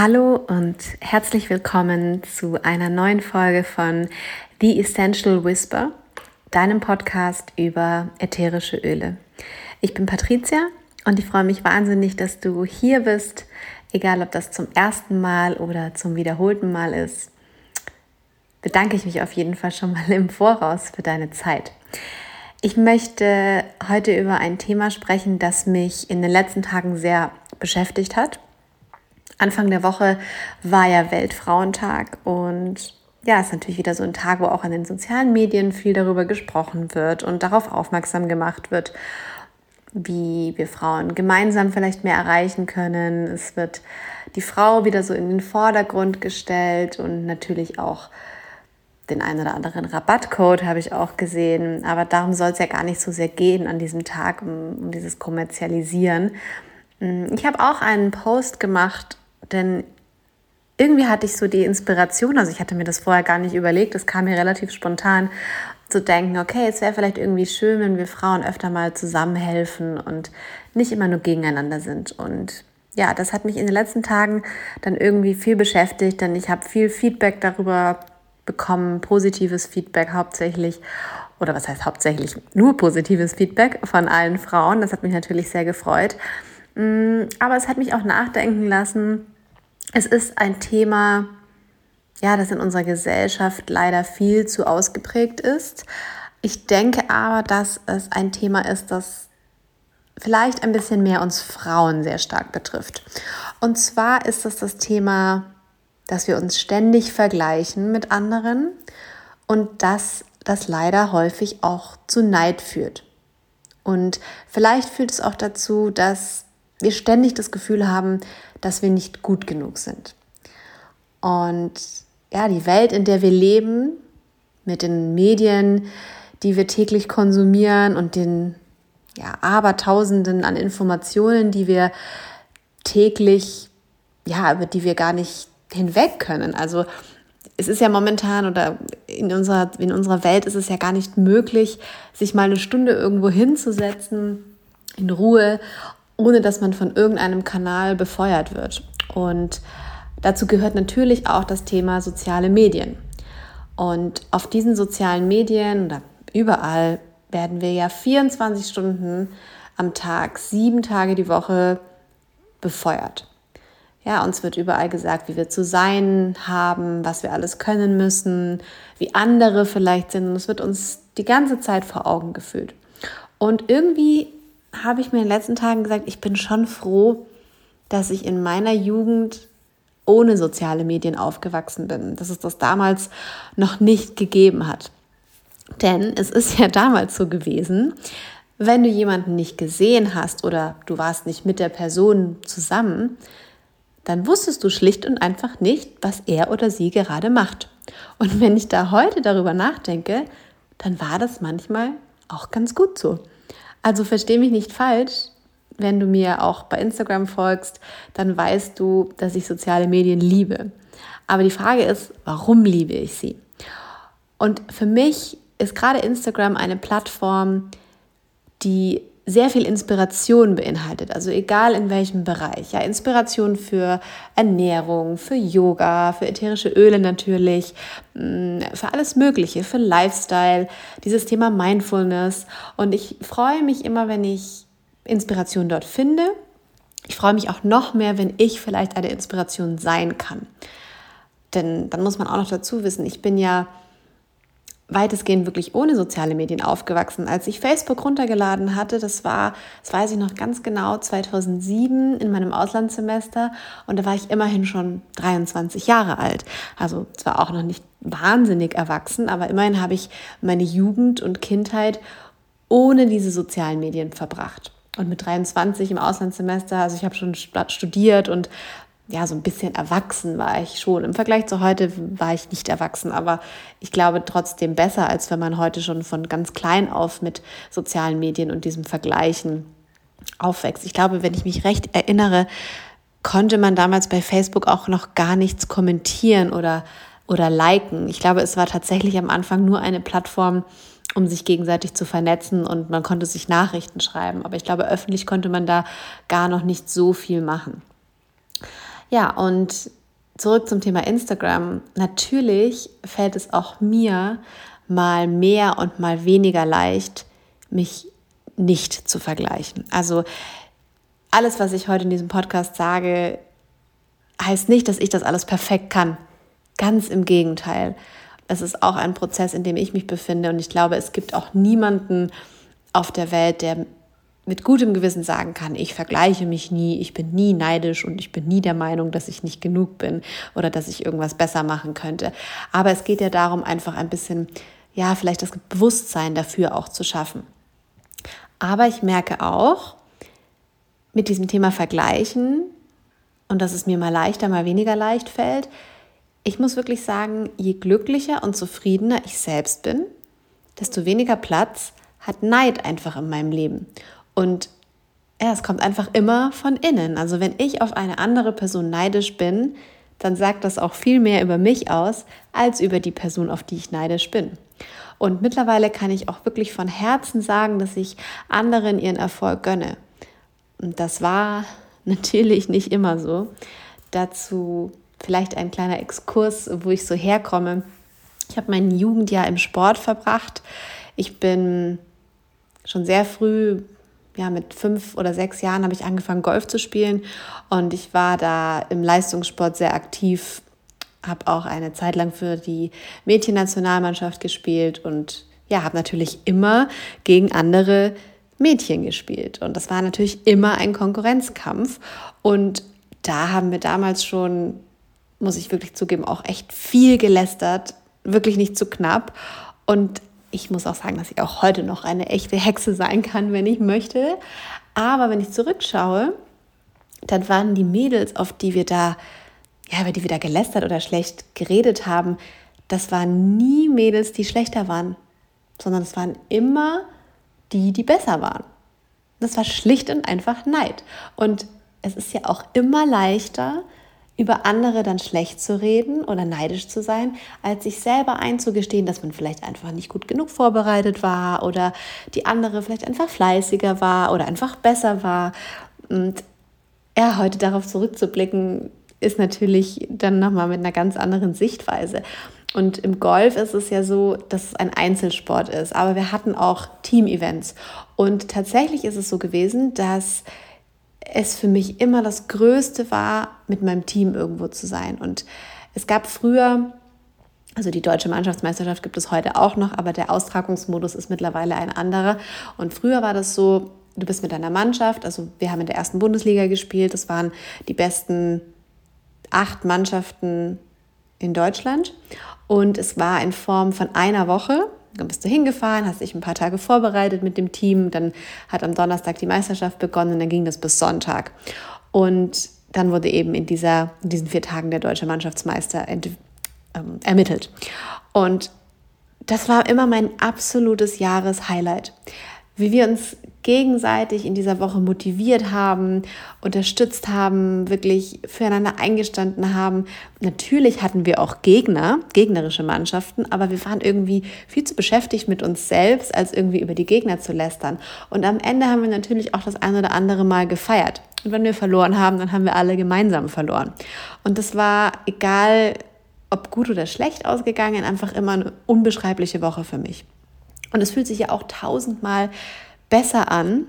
Hallo und herzlich willkommen zu einer neuen Folge von The Essential Whisper, deinem Podcast über ätherische Öle. Ich bin Patricia und ich freue mich wahnsinnig, dass du hier bist, egal ob das zum ersten Mal oder zum wiederholten Mal ist. Bedanke ich mich auf jeden Fall schon mal im Voraus für deine Zeit. Ich möchte heute über ein Thema sprechen, das mich in den letzten Tagen sehr beschäftigt hat Anfang der Woche war ja Weltfrauentag und ja, ist natürlich wieder so ein Tag, wo auch an den sozialen Medien viel darüber gesprochen wird und darauf aufmerksam gemacht wird, wie wir Frauen gemeinsam vielleicht mehr erreichen können. Es wird die Frau wieder so in den Vordergrund gestellt und natürlich auch den einen oder anderen Rabattcode habe ich auch gesehen. Aber darum soll es ja gar nicht so sehr gehen an diesem Tag, um, um dieses Kommerzialisieren. Ich habe auch einen Post gemacht denn irgendwie hatte ich so die Inspiration, also ich hatte mir das vorher gar nicht überlegt, es kam mir relativ spontan zu denken, okay, es wäre vielleicht irgendwie schön, wenn wir Frauen öfter mal zusammenhelfen und nicht immer nur gegeneinander sind. Und ja, das hat mich in den letzten Tagen dann irgendwie viel beschäftigt, denn ich habe viel Feedback darüber bekommen, positives Feedback hauptsächlich oder was heißt hauptsächlich nur positives Feedback von allen Frauen. Das hat mich natürlich sehr gefreut. Mm, aber es hat mich auch nachdenken lassen, es ist ein Thema, ja, das in unserer Gesellschaft leider viel zu ausgeprägt ist. Ich denke aber, dass es ein Thema ist, das vielleicht ein bisschen mehr uns Frauen sehr stark betrifft. Und zwar ist es das Thema, dass wir uns ständig vergleichen mit anderen und dass das leider häufig auch zu Neid führt. Und vielleicht führt es auch dazu, dass wir ständig das Gefühl haben, dass wir nicht gut genug sind. Und ja, die Welt, in der wir leben, mit den Medien, die wir täglich konsumieren und den ja, Abertausenden an Informationen, die wir täglich, ja, über die wir gar nicht hinweg können. Also es ist ja momentan oder in unserer, in unserer Welt ist es ja gar nicht möglich, sich mal eine Stunde irgendwo hinzusetzen, in Ruhe ohne dass man von irgendeinem Kanal befeuert wird. Und dazu gehört natürlich auch das Thema soziale Medien. Und auf diesen sozialen Medien oder überall werden wir ja 24 Stunden am Tag, sieben Tage die Woche befeuert. Ja, uns wird überall gesagt, wie wir zu sein haben, was wir alles können müssen, wie andere vielleicht sind. Und es wird uns die ganze Zeit vor Augen gefühlt. Und irgendwie habe ich mir in den letzten Tagen gesagt, ich bin schon froh, dass ich in meiner Jugend ohne soziale Medien aufgewachsen bin, dass es das damals noch nicht gegeben hat. Denn es ist ja damals so gewesen, wenn du jemanden nicht gesehen hast oder du warst nicht mit der Person zusammen, dann wusstest du schlicht und einfach nicht, was er oder sie gerade macht. Und wenn ich da heute darüber nachdenke, dann war das manchmal auch ganz gut so. Also verstehe mich nicht falsch. Wenn du mir auch bei Instagram folgst, dann weißt du, dass ich soziale Medien liebe. Aber die Frage ist, warum liebe ich sie? Und für mich ist gerade Instagram eine Plattform, die sehr viel Inspiration beinhaltet, also egal in welchem Bereich. Ja, Inspiration für Ernährung, für Yoga, für ätherische Öle natürlich, mm, für alles Mögliche, für Lifestyle, dieses Thema Mindfulness. Und ich freue mich immer, wenn ich Inspiration dort finde. Ich freue mich auch noch mehr, wenn ich vielleicht eine Inspiration sein kann. Denn dann muss man auch noch dazu wissen, ich bin ja weitestgehend wirklich ohne soziale Medien aufgewachsen. Als ich Facebook runtergeladen hatte, das war, das weiß ich noch ganz genau, 2007 in meinem Auslandssemester und da war ich immerhin schon 23 Jahre alt. Also zwar auch noch nicht wahnsinnig erwachsen, aber immerhin habe ich meine Jugend und Kindheit ohne diese sozialen Medien verbracht. Und mit 23 im Auslandssemester, also ich habe schon studiert und ja, so ein bisschen erwachsen war ich schon. Im Vergleich zu heute war ich nicht erwachsen, aber ich glaube trotzdem besser, als wenn man heute schon von ganz klein auf mit sozialen Medien und diesem Vergleichen aufwächst. Ich glaube, wenn ich mich recht erinnere, konnte man damals bei Facebook auch noch gar nichts kommentieren oder, oder liken. Ich glaube, es war tatsächlich am Anfang nur eine Plattform, um sich gegenseitig zu vernetzen und man konnte sich Nachrichten schreiben. Aber ich glaube, öffentlich konnte man da gar noch nicht so viel machen. Ja, und zurück zum Thema Instagram. Natürlich fällt es auch mir mal mehr und mal weniger leicht, mich nicht zu vergleichen. Also alles, was ich heute in diesem Podcast sage, heißt nicht, dass ich das alles perfekt kann. Ganz im Gegenteil. Es ist auch ein Prozess, in dem ich mich befinde und ich glaube, es gibt auch niemanden auf der Welt, der mit gutem Gewissen sagen kann, ich vergleiche mich nie, ich bin nie neidisch und ich bin nie der Meinung, dass ich nicht genug bin oder dass ich irgendwas besser machen könnte. Aber es geht ja darum, einfach ein bisschen, ja, vielleicht das Bewusstsein dafür auch zu schaffen. Aber ich merke auch, mit diesem Thema Vergleichen und dass es mir mal leichter, mal weniger leicht fällt, ich muss wirklich sagen, je glücklicher und zufriedener ich selbst bin, desto weniger Platz hat Neid einfach in meinem Leben. Und ja, es kommt einfach immer von innen. Also wenn ich auf eine andere Person neidisch bin, dann sagt das auch viel mehr über mich aus, als über die Person, auf die ich neidisch bin. Und mittlerweile kann ich auch wirklich von Herzen sagen, dass ich anderen ihren Erfolg gönne. Und das war natürlich nicht immer so. Dazu vielleicht ein kleiner Exkurs, wo ich so herkomme. Ich habe mein Jugendjahr im Sport verbracht. Ich bin schon sehr früh ja, mit fünf oder sechs Jahren habe ich angefangen, Golf zu spielen und ich war da im Leistungssport sehr aktiv, habe auch eine Zeit lang für die Mädchennationalmannschaft gespielt und ja, habe natürlich immer gegen andere Mädchen gespielt. Und das war natürlich immer ein Konkurrenzkampf. Und da haben wir damals schon, muss ich wirklich zugeben, auch echt viel gelästert, wirklich nicht zu knapp. Und ich muss auch sagen, dass ich auch heute noch eine echte Hexe sein kann, wenn ich möchte. Aber wenn ich zurückschaue, dann waren die Mädels, auf die wir da, ja, über die wir da gelästert oder schlecht geredet haben, das waren nie Mädels, die schlechter waren, sondern es waren immer die, die besser waren. Das war schlicht und einfach Neid. Und es ist ja auch immer leichter, über andere dann schlecht zu reden oder neidisch zu sein, als sich selber einzugestehen, dass man vielleicht einfach nicht gut genug vorbereitet war oder die andere vielleicht einfach fleißiger war oder einfach besser war. Und ja, heute darauf zurückzublicken, ist natürlich dann nochmal mit einer ganz anderen Sichtweise. Und im Golf ist es ja so, dass es ein Einzelsport ist, aber wir hatten auch Team-Events. Und tatsächlich ist es so gewesen, dass es für mich immer das Größte war, mit meinem Team irgendwo zu sein. Und es gab früher, also die deutsche Mannschaftsmeisterschaft gibt es heute auch noch, aber der Austragungsmodus ist mittlerweile ein anderer. Und früher war das so, du bist mit deiner Mannschaft, also wir haben in der ersten Bundesliga gespielt, das waren die besten acht Mannschaften in Deutschland. Und es war in Form von einer Woche. Dann bist du hingefahren, hast dich ein paar Tage vorbereitet mit dem Team. Dann hat am Donnerstag die Meisterschaft begonnen und dann ging das bis Sonntag. Und dann wurde eben in, dieser, in diesen vier Tagen der deutsche Mannschaftsmeister ent, ähm, ermittelt. Und das war immer mein absolutes Jahreshighlight. Wie wir uns gegenseitig in dieser Woche motiviert haben, unterstützt haben, wirklich füreinander eingestanden haben. Natürlich hatten wir auch Gegner, gegnerische Mannschaften, aber wir waren irgendwie viel zu beschäftigt mit uns selbst, als irgendwie über die Gegner zu lästern. Und am Ende haben wir natürlich auch das ein oder andere Mal gefeiert. Und wenn wir verloren haben, dann haben wir alle gemeinsam verloren. Und das war egal, ob gut oder schlecht ausgegangen, einfach immer eine unbeschreibliche Woche für mich. Und es fühlt sich ja auch tausendmal besser an,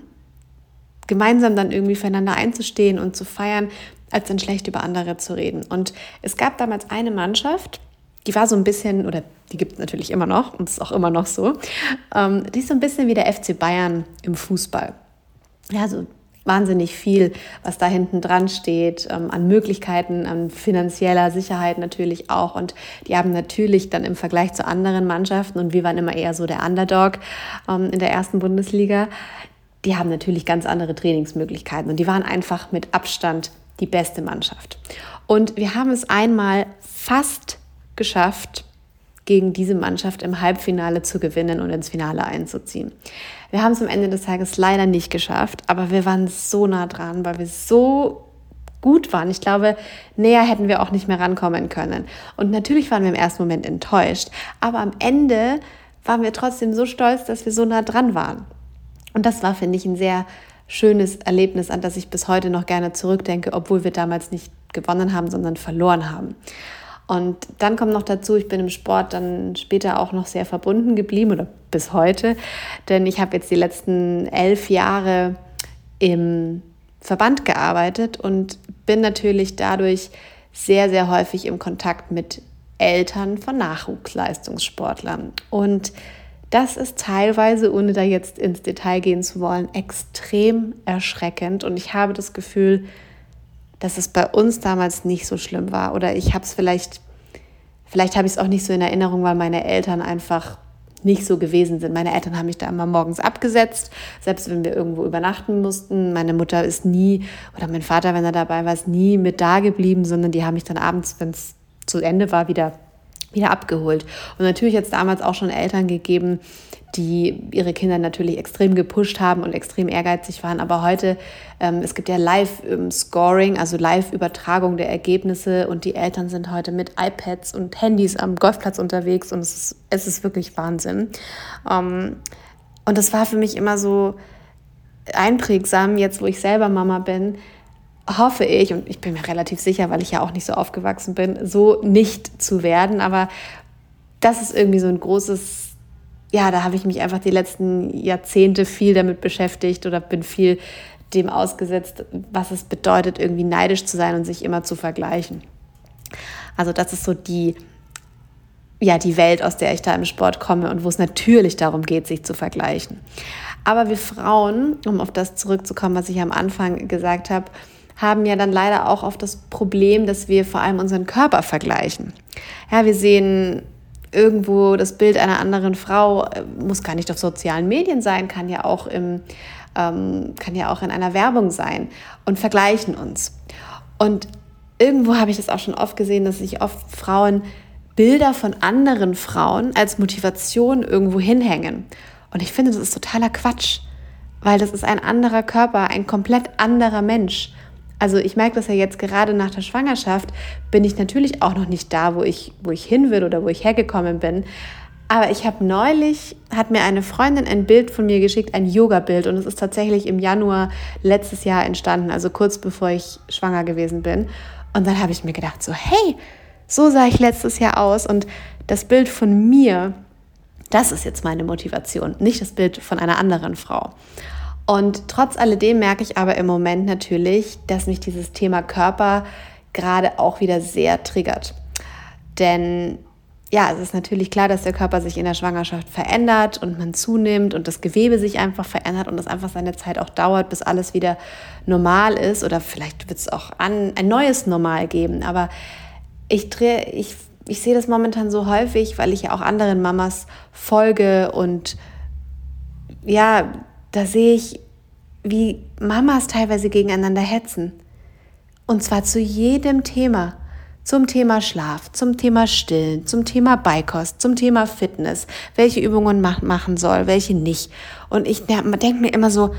gemeinsam dann irgendwie füreinander einzustehen und zu feiern, als dann schlecht über andere zu reden. Und es gab damals eine Mannschaft, die war so ein bisschen, oder die gibt es natürlich immer noch und ist auch immer noch so, ähm, die ist so ein bisschen wie der FC Bayern im Fußball. Ja, so wahnsinnig viel, was da hinten dran steht, ähm, an Möglichkeiten, an finanzieller Sicherheit natürlich auch. Und die haben natürlich dann im Vergleich zu anderen Mannschaften, und wir waren immer eher so der Underdog ähm, in der ersten Bundesliga, die haben natürlich ganz andere Trainingsmöglichkeiten. Und die waren einfach mit Abstand die beste Mannschaft. Und wir haben es einmal fast geschafft, gegen diese Mannschaft im Halbfinale zu gewinnen und ins Finale einzuziehen. Wir haben es am Ende des Tages leider nicht geschafft, aber wir waren so nah dran, weil wir so gut waren. Ich glaube, näher hätten wir auch nicht mehr rankommen können. Und natürlich waren wir im ersten Moment enttäuscht, aber am Ende waren wir trotzdem so stolz, dass wir so nah dran waren. Und das war, finde ich, ein sehr schönes Erlebnis, an das ich bis heute noch gerne zurückdenke, obwohl wir damals nicht gewonnen haben, sondern verloren haben. Und dann kommt noch dazu, ich bin im Sport dann später auch noch sehr verbunden geblieben oder bis heute, denn ich habe jetzt die letzten elf Jahre im Verband gearbeitet und bin natürlich dadurch sehr, sehr häufig im Kontakt mit Eltern von Nachwuchsleistungssportlern. Und das ist teilweise, ohne da jetzt ins Detail gehen zu wollen, extrem erschreckend. Und ich habe das Gefühl, dass es bei uns damals nicht so schlimm war. Oder ich habe es vielleicht, vielleicht habe ich es auch nicht so in Erinnerung, weil meine Eltern einfach nicht so gewesen sind. Meine Eltern haben mich da immer morgens abgesetzt, selbst wenn wir irgendwo übernachten mussten. Meine Mutter ist nie, oder mein Vater, wenn er dabei war, ist nie mit da geblieben, sondern die haben mich dann abends, wenn es zu Ende war, wieder, wieder abgeholt. Und natürlich hat es damals auch schon Eltern gegeben, die ihre Kinder natürlich extrem gepusht haben und extrem ehrgeizig waren. Aber heute, ähm, es gibt ja Live-Scoring, also Live-Übertragung der Ergebnisse und die Eltern sind heute mit iPads und Handys am Golfplatz unterwegs und es ist, es ist wirklich Wahnsinn. Ähm, und das war für mich immer so einprägsam, jetzt wo ich selber Mama bin, hoffe ich, und ich bin mir relativ sicher, weil ich ja auch nicht so aufgewachsen bin, so nicht zu werden. Aber das ist irgendwie so ein großes ja, da habe ich mich einfach die letzten Jahrzehnte viel damit beschäftigt oder bin viel dem ausgesetzt, was es bedeutet, irgendwie neidisch zu sein und sich immer zu vergleichen. Also das ist so die, ja, die Welt, aus der ich da im Sport komme und wo es natürlich darum geht, sich zu vergleichen. Aber wir Frauen, um auf das zurückzukommen, was ich am Anfang gesagt habe, haben ja dann leider auch oft das Problem, dass wir vor allem unseren Körper vergleichen. Ja, wir sehen irgendwo das Bild einer anderen Frau, äh, muss gar nicht auf sozialen Medien sein, kann ja auch im ähm, kann ja auch in einer Werbung sein und vergleichen uns. Und irgendwo habe ich das auch schon oft gesehen, dass sich oft Frauen Bilder von anderen Frauen als Motivation irgendwo hinhängen. Und ich finde, das ist totaler Quatsch, weil das ist ein anderer Körper, ein komplett anderer Mensch. Also ich merke das ja jetzt gerade nach der Schwangerschaft, bin ich natürlich auch noch nicht da, wo ich, wo ich hin will oder wo ich hergekommen bin. Aber ich habe neulich, hat mir eine Freundin ein Bild von mir geschickt, ein Yoga-Bild. Und es ist tatsächlich im Januar letztes Jahr entstanden, also kurz bevor ich schwanger gewesen bin. Und dann habe ich mir gedacht, so, hey, so sah ich letztes Jahr aus. Und das Bild von mir, das ist jetzt meine Motivation, nicht das Bild von einer anderen Frau. Und trotz alledem merke ich aber im Moment natürlich, dass mich dieses Thema Körper gerade auch wieder sehr triggert. Denn ja, es ist natürlich klar, dass der Körper sich in der Schwangerschaft verändert und man zunimmt und das Gewebe sich einfach verändert und es einfach seine Zeit auch dauert, bis alles wieder normal ist oder vielleicht wird es auch an, ein neues Normal geben. Aber ich drehe, ich, ich sehe das momentan so häufig, weil ich ja auch anderen Mamas folge und ja, da sehe ich, wie Mamas teilweise gegeneinander hetzen. Und zwar zu jedem Thema. Zum Thema Schlaf, zum Thema Stillen, zum Thema Beikost, zum Thema Fitness, welche Übungen man machen soll, welche nicht. Und ich denke mir immer so,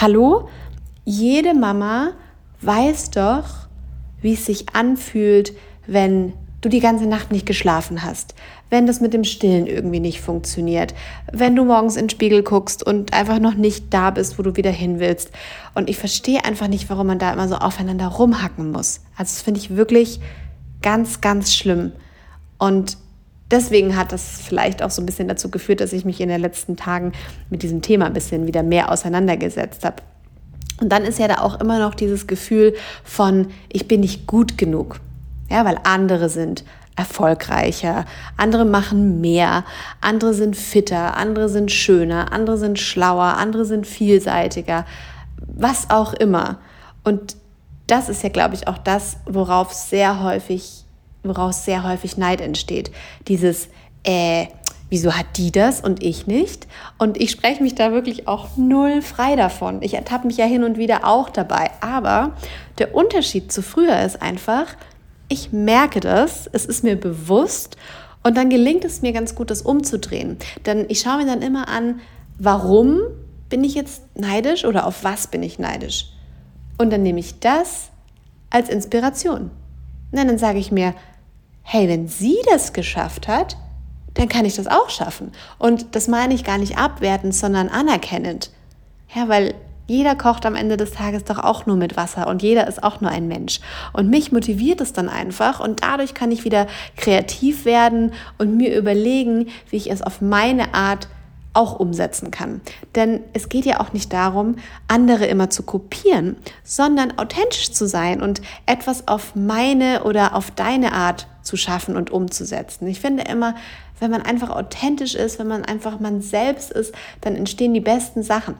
hallo, jede Mama weiß doch, wie es sich anfühlt, wenn du die ganze Nacht nicht geschlafen hast, wenn das mit dem Stillen irgendwie nicht funktioniert, wenn du morgens in den Spiegel guckst und einfach noch nicht da bist, wo du wieder hin willst. Und ich verstehe einfach nicht, warum man da immer so aufeinander rumhacken muss. Also das finde ich wirklich ganz, ganz schlimm. Und deswegen hat das vielleicht auch so ein bisschen dazu geführt, dass ich mich in den letzten Tagen mit diesem Thema ein bisschen wieder mehr auseinandergesetzt habe. Und dann ist ja da auch immer noch dieses Gefühl von, ich bin nicht gut genug. Ja, weil andere sind erfolgreicher, andere machen mehr, andere sind fitter, andere sind schöner, andere sind schlauer, andere sind vielseitiger, was auch immer. Und das ist ja, glaube ich, auch das, worauf sehr häufig, woraus sehr häufig Neid entsteht. Dieses, äh, wieso hat die das und ich nicht? Und ich spreche mich da wirklich auch null frei davon. Ich ertappe mich ja hin und wieder auch dabei. Aber der Unterschied zu früher ist einfach, ich merke das, es ist mir bewusst und dann gelingt es mir ganz gut, das umzudrehen. Denn ich schaue mir dann immer an, warum bin ich jetzt neidisch oder auf was bin ich neidisch? Und dann nehme ich das als Inspiration. Und dann sage ich mir, hey, wenn sie das geschafft hat, dann kann ich das auch schaffen. Und das meine ich gar nicht abwertend, sondern anerkennend. Ja, weil jeder kocht am Ende des Tages doch auch nur mit Wasser und jeder ist auch nur ein Mensch. Und mich motiviert es dann einfach und dadurch kann ich wieder kreativ werden und mir überlegen, wie ich es auf meine Art auch umsetzen kann. Denn es geht ja auch nicht darum, andere immer zu kopieren, sondern authentisch zu sein und etwas auf meine oder auf deine Art zu schaffen und umzusetzen. Ich finde immer, wenn man einfach authentisch ist, wenn man einfach man selbst ist, dann entstehen die besten Sachen.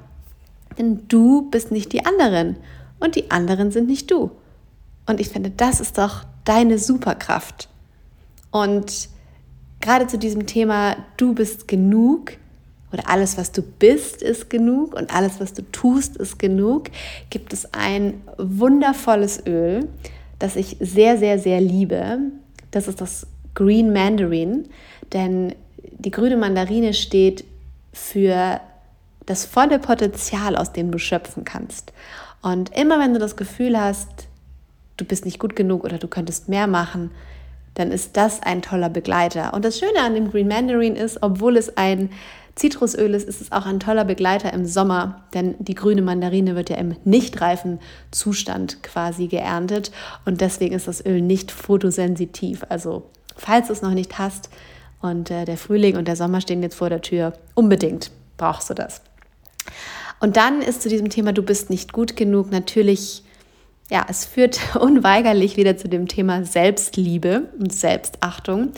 Denn du bist nicht die anderen und die anderen sind nicht du. Und ich finde, das ist doch deine Superkraft. Und gerade zu diesem Thema, du bist genug, oder alles, was du bist, ist genug und alles, was du tust, ist genug, gibt es ein wundervolles Öl, das ich sehr, sehr, sehr liebe. Das ist das Green Mandarin, denn die grüne Mandarine steht für das volle Potenzial, aus dem du schöpfen kannst. Und immer wenn du das Gefühl hast, du bist nicht gut genug oder du könntest mehr machen, dann ist das ein toller Begleiter. Und das Schöne an dem Green Mandarin ist, obwohl es ein Zitrusöl ist, ist es auch ein toller Begleiter im Sommer, denn die grüne Mandarine wird ja im nicht reifen Zustand quasi geerntet und deswegen ist das Öl nicht fotosensitiv. Also falls du es noch nicht hast und äh, der Frühling und der Sommer stehen jetzt vor der Tür, unbedingt brauchst du das. Und dann ist zu diesem Thema, du bist nicht gut genug, natürlich ja, es führt unweigerlich wieder zu dem Thema Selbstliebe und Selbstachtung.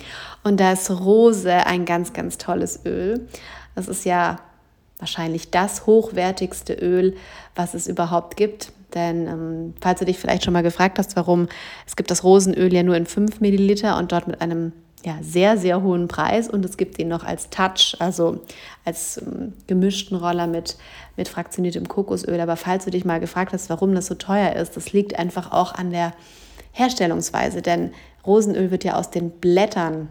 Und da ist Rose ein ganz, ganz tolles Öl. Das ist ja wahrscheinlich das hochwertigste Öl, was es überhaupt gibt. Denn ähm, falls du dich vielleicht schon mal gefragt hast, warum, es gibt das Rosenöl ja nur in 5 Milliliter und dort mit einem ja, sehr, sehr hohen Preis und es gibt ihn noch als Touch, also als ähm, gemischten Roller mit, mit fraktioniertem Kokosöl. Aber falls du dich mal gefragt hast, warum das so teuer ist, das liegt einfach auch an der Herstellungsweise, denn Rosenöl wird ja aus den Blättern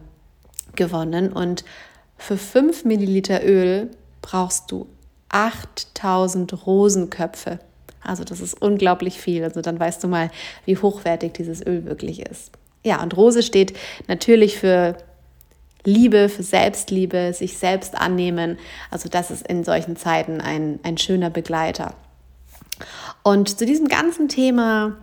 gewonnen und für 5 Milliliter Öl brauchst du 8000 Rosenköpfe. Also das ist unglaublich viel. Also dann weißt du mal, wie hochwertig dieses Öl wirklich ist. Ja, und Rose steht natürlich für Liebe, für Selbstliebe, sich selbst annehmen. Also das ist in solchen Zeiten ein, ein schöner Begleiter. Und zu diesem ganzen Thema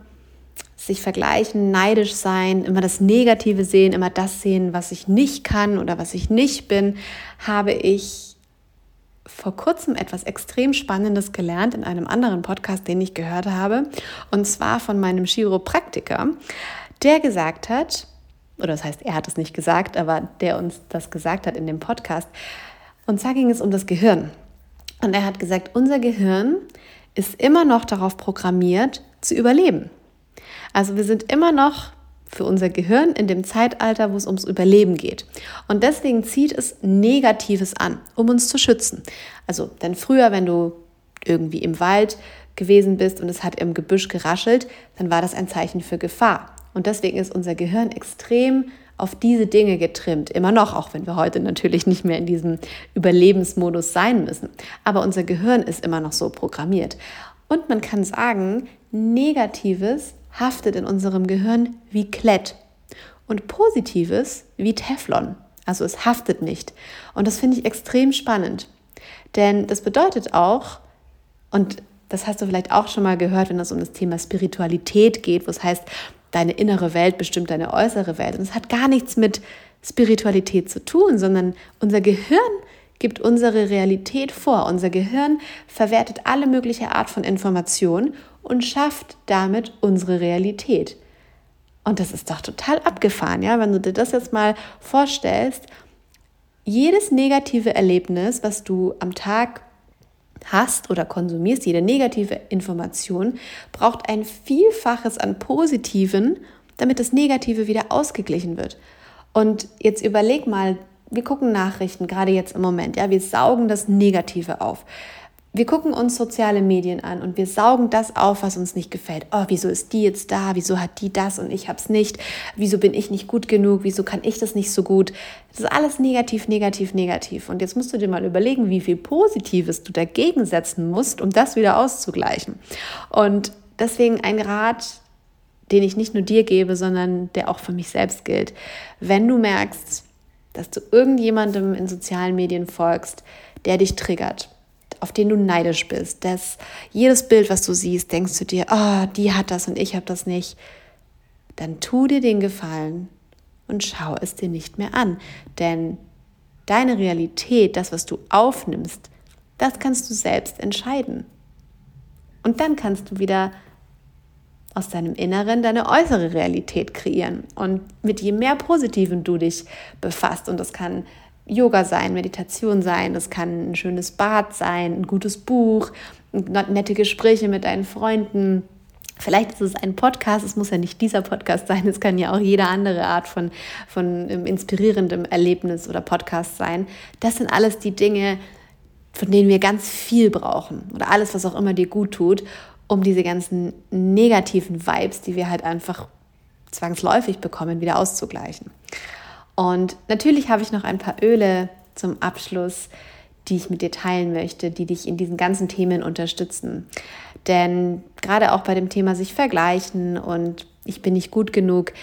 sich vergleichen, neidisch sein, immer das Negative sehen, immer das sehen, was ich nicht kann oder was ich nicht bin, habe ich vor kurzem etwas extrem Spannendes gelernt in einem anderen Podcast, den ich gehört habe, und zwar von meinem Chiropraktiker, der gesagt hat, oder das heißt, er hat es nicht gesagt, aber der uns das gesagt hat in dem Podcast, und zwar ging es um das Gehirn. Und er hat gesagt, unser Gehirn ist immer noch darauf programmiert, zu überleben. Also wir sind immer noch für unser Gehirn in dem Zeitalter, wo es ums Überleben geht. Und deswegen zieht es Negatives an, um uns zu schützen. Also, denn früher, wenn du irgendwie im Wald gewesen bist und es hat im Gebüsch geraschelt, dann war das ein Zeichen für Gefahr. Und deswegen ist unser Gehirn extrem auf diese Dinge getrimmt. Immer noch, auch wenn wir heute natürlich nicht mehr in diesem Überlebensmodus sein müssen. Aber unser Gehirn ist immer noch so programmiert. Und man kann sagen, Negatives haftet in unserem Gehirn wie Klett und Positives wie Teflon. Also es haftet nicht. Und das finde ich extrem spannend. Denn das bedeutet auch, und das hast du vielleicht auch schon mal gehört, wenn es um das Thema Spiritualität geht, wo es heißt, deine innere Welt bestimmt deine äußere Welt. Und es hat gar nichts mit Spiritualität zu tun, sondern unser Gehirn gibt unsere Realität vor. Unser Gehirn verwertet alle mögliche Art von Informationen und schafft damit unsere Realität. Und das ist doch total abgefahren, ja, wenn du dir das jetzt mal vorstellst. Jedes negative Erlebnis, was du am Tag hast oder konsumierst, jede negative Information, braucht ein Vielfaches an Positiven, damit das Negative wieder ausgeglichen wird. Und jetzt überleg mal, wir gucken Nachrichten, gerade jetzt im Moment, ja, wir saugen das Negative auf. Wir gucken uns soziale Medien an und wir saugen das auf, was uns nicht gefällt. Oh, wieso ist die jetzt da? Wieso hat die das und ich hab's nicht? Wieso bin ich nicht gut genug? Wieso kann ich das nicht so gut? Das ist alles negativ, negativ, negativ. Und jetzt musst du dir mal überlegen, wie viel Positives du dagegen setzen musst, um das wieder auszugleichen. Und deswegen ein Rat, den ich nicht nur dir gebe, sondern der auch für mich selbst gilt. Wenn du merkst, dass du irgendjemandem in sozialen Medien folgst, der dich triggert, auf den du neidisch bist, dass jedes Bild, was du siehst, denkst du dir, oh, die hat das und ich habe das nicht, dann tu dir den Gefallen und schau es dir nicht mehr an. Denn deine Realität, das, was du aufnimmst, das kannst du selbst entscheiden. Und dann kannst du wieder aus deinem Inneren deine äußere Realität kreieren. Und mit je mehr Positiven du dich befasst, und das kann Yoga sein, Meditation sein, das kann ein schönes Bad sein, ein gutes Buch, nette Gespräche mit deinen Freunden. Vielleicht ist es ein Podcast, es muss ja nicht dieser Podcast sein, es kann ja auch jede andere Art von, von ähm, inspirierendem Erlebnis oder Podcast sein. Das sind alles die Dinge, von denen wir ganz viel brauchen oder alles, was auch immer dir gut tut um diese ganzen negativen Vibes, die wir halt einfach zwangsläufig bekommen, wieder auszugleichen. Und natürlich habe ich noch ein paar Öle zum Abschluss, die ich mit dir teilen möchte, die dich in diesen ganzen Themen unterstützen. Denn gerade auch bei dem Thema sich vergleichen und ich bin nicht gut genug,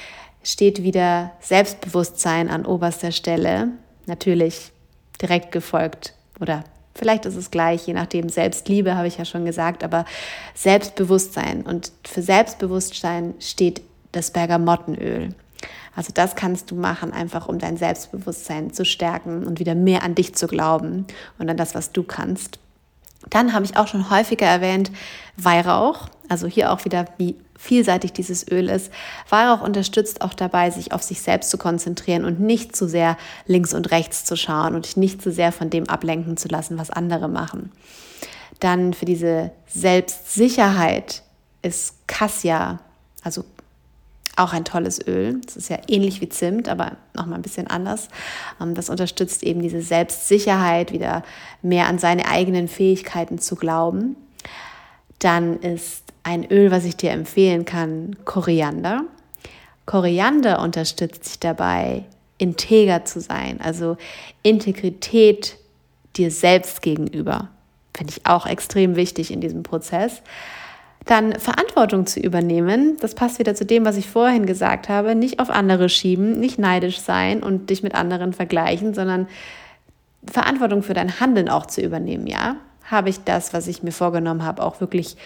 steht wieder Selbstbewusstsein an oberster Stelle. Natürlich direkt gefolgt oder Vielleicht ist es gleich, je nachdem. Selbstliebe habe ich ja schon gesagt, aber Selbstbewusstsein. Und für Selbstbewusstsein steht das Bergamottenöl. Also das kannst du machen, einfach um dein Selbstbewusstsein zu stärken und wieder mehr an dich zu glauben und an das, was du kannst. Dann habe ich auch schon häufiger erwähnt Weihrauch. Also hier auch wieder, wie vielseitig dieses Öl ist. Weihrauch unterstützt auch dabei, sich auf sich selbst zu konzentrieren und nicht zu sehr links und rechts zu schauen und nicht zu sehr von dem ablenken zu lassen, was andere machen. Dann für diese Selbstsicherheit ist Cassia, also auch ein tolles Öl. Das ist ja ähnlich wie Zimt, aber nochmal ein bisschen anders. Ähm, das unterstützt eben diese Selbstsicherheit, wieder mehr an seine eigenen Fähigkeiten zu glauben. Dann ist ein Öl, was ich dir empfehlen kann, Koriander. Koriander unterstützt dich dabei, integer zu sein, also Integrität dir selbst gegenüber. Finde ich auch extrem wichtig in diesem Prozess. Dann Verantwortung zu übernehmen, das passt wieder zu dem, was ich vorhin gesagt habe, nicht auf andere schieben, nicht neidisch sein und dich mit anderen vergleichen, sondern Verantwortung für dein Handeln auch zu übernehmen, ja? Habe ich das, was ich mir vorgenommen habe, auch wirklich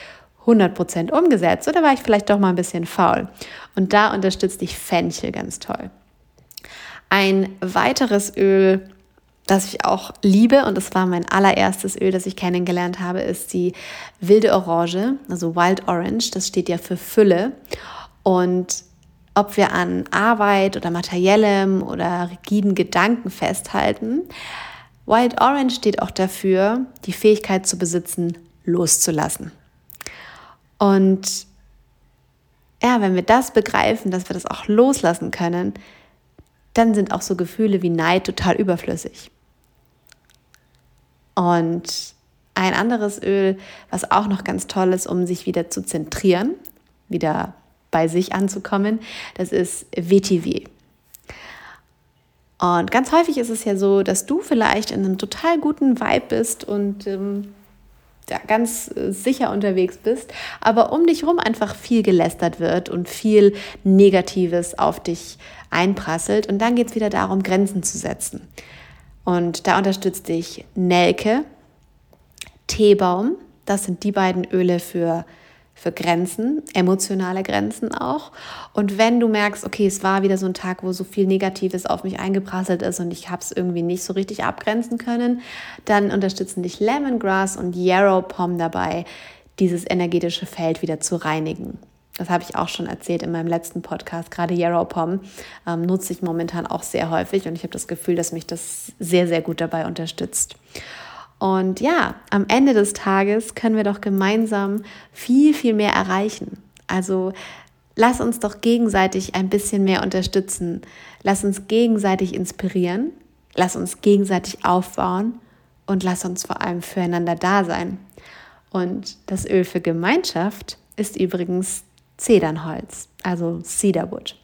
100% umgesetzt oder war ich vielleicht doch mal ein bisschen faul? Und da unterstützt dich Fenchel ganz toll. Ein weiteres Öl, das ich auch liebe und das war mein allererstes Öl, das ich kennengelernt habe, ist die wilde Orange, also Wild Orange. Das steht ja für Fülle. Und ob wir an Arbeit oder materiellem oder rigiden Gedanken festhalten, Wild Orange steht auch dafür, die Fähigkeit zu besitzen, loszulassen. Und ja, wenn wir das begreifen, dass wir das auch loslassen können, dann sind auch so Gefühle wie Neid total überflüssig. Und ein anderes Öl, was auch noch ganz toll ist, um sich wieder zu zentrieren, wieder bei sich anzukommen, das ist Vetiver. Und ganz häufig ist es ja so, dass du vielleicht in einem total guten Vibe bist und ähm, ja, ganz äh, sicher unterwegs bist, aber um dich herum einfach viel gelästert wird und viel Negatives auf dich einprasselt. Und dann geht es wieder darum, Grenzen zu setzen. Und da unterstützt dich Nelke, Teebaum, das sind die beiden Öle für für Grenzen, emotionale Grenzen auch. Und wenn du merkst, okay, es war wieder so ein Tag, wo so viel Negatives auf mich eingeprasselt ist und ich habe es irgendwie nicht so richtig abgrenzen können, dann unterstützen dich Lemongrass und Yarrow Pom dabei, dieses energetische Feld wieder zu reinigen. Das habe ich auch schon erzählt in meinem letzten Podcast. Gerade Yarrow Pom ähm, nutze ich momentan auch sehr häufig und ich habe das Gefühl, dass mich das sehr, sehr gut dabei unterstützt. Und ja, am Ende des Tages können wir doch gemeinsam viel, viel mehr erreichen. Also lass uns doch gegenseitig ein bisschen mehr unterstützen. Lass uns gegenseitig inspirieren. Lass uns gegenseitig aufbauen. Und lass uns vor allem füreinander da sein. Und das Öl für Gemeinschaft ist übrigens Zedernholz, also Cedarwood.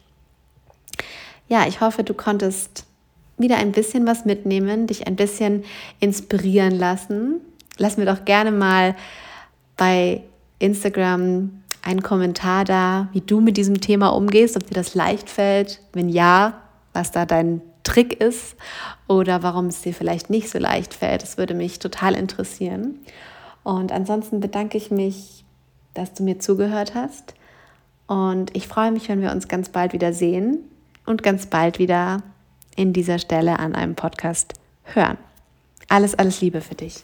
Ja, ich hoffe, du konntest wieder ein bisschen was mitnehmen, dich ein bisschen inspirieren lassen. Lass mir doch gerne mal bei Instagram einen Kommentar da, wie du mit diesem Thema umgehst, ob dir das leicht fällt. Wenn ja, was da dein Trick ist oder warum es dir vielleicht nicht so leicht fällt. Das würde mich total interessieren. Und ansonsten bedanke ich mich, dass du mir zugehört hast. Und ich freue mich, wenn wir uns ganz bald wieder sehen und ganz bald wieder in dieser Stelle an einem Podcast hören. Alles, alles Liebe für dich.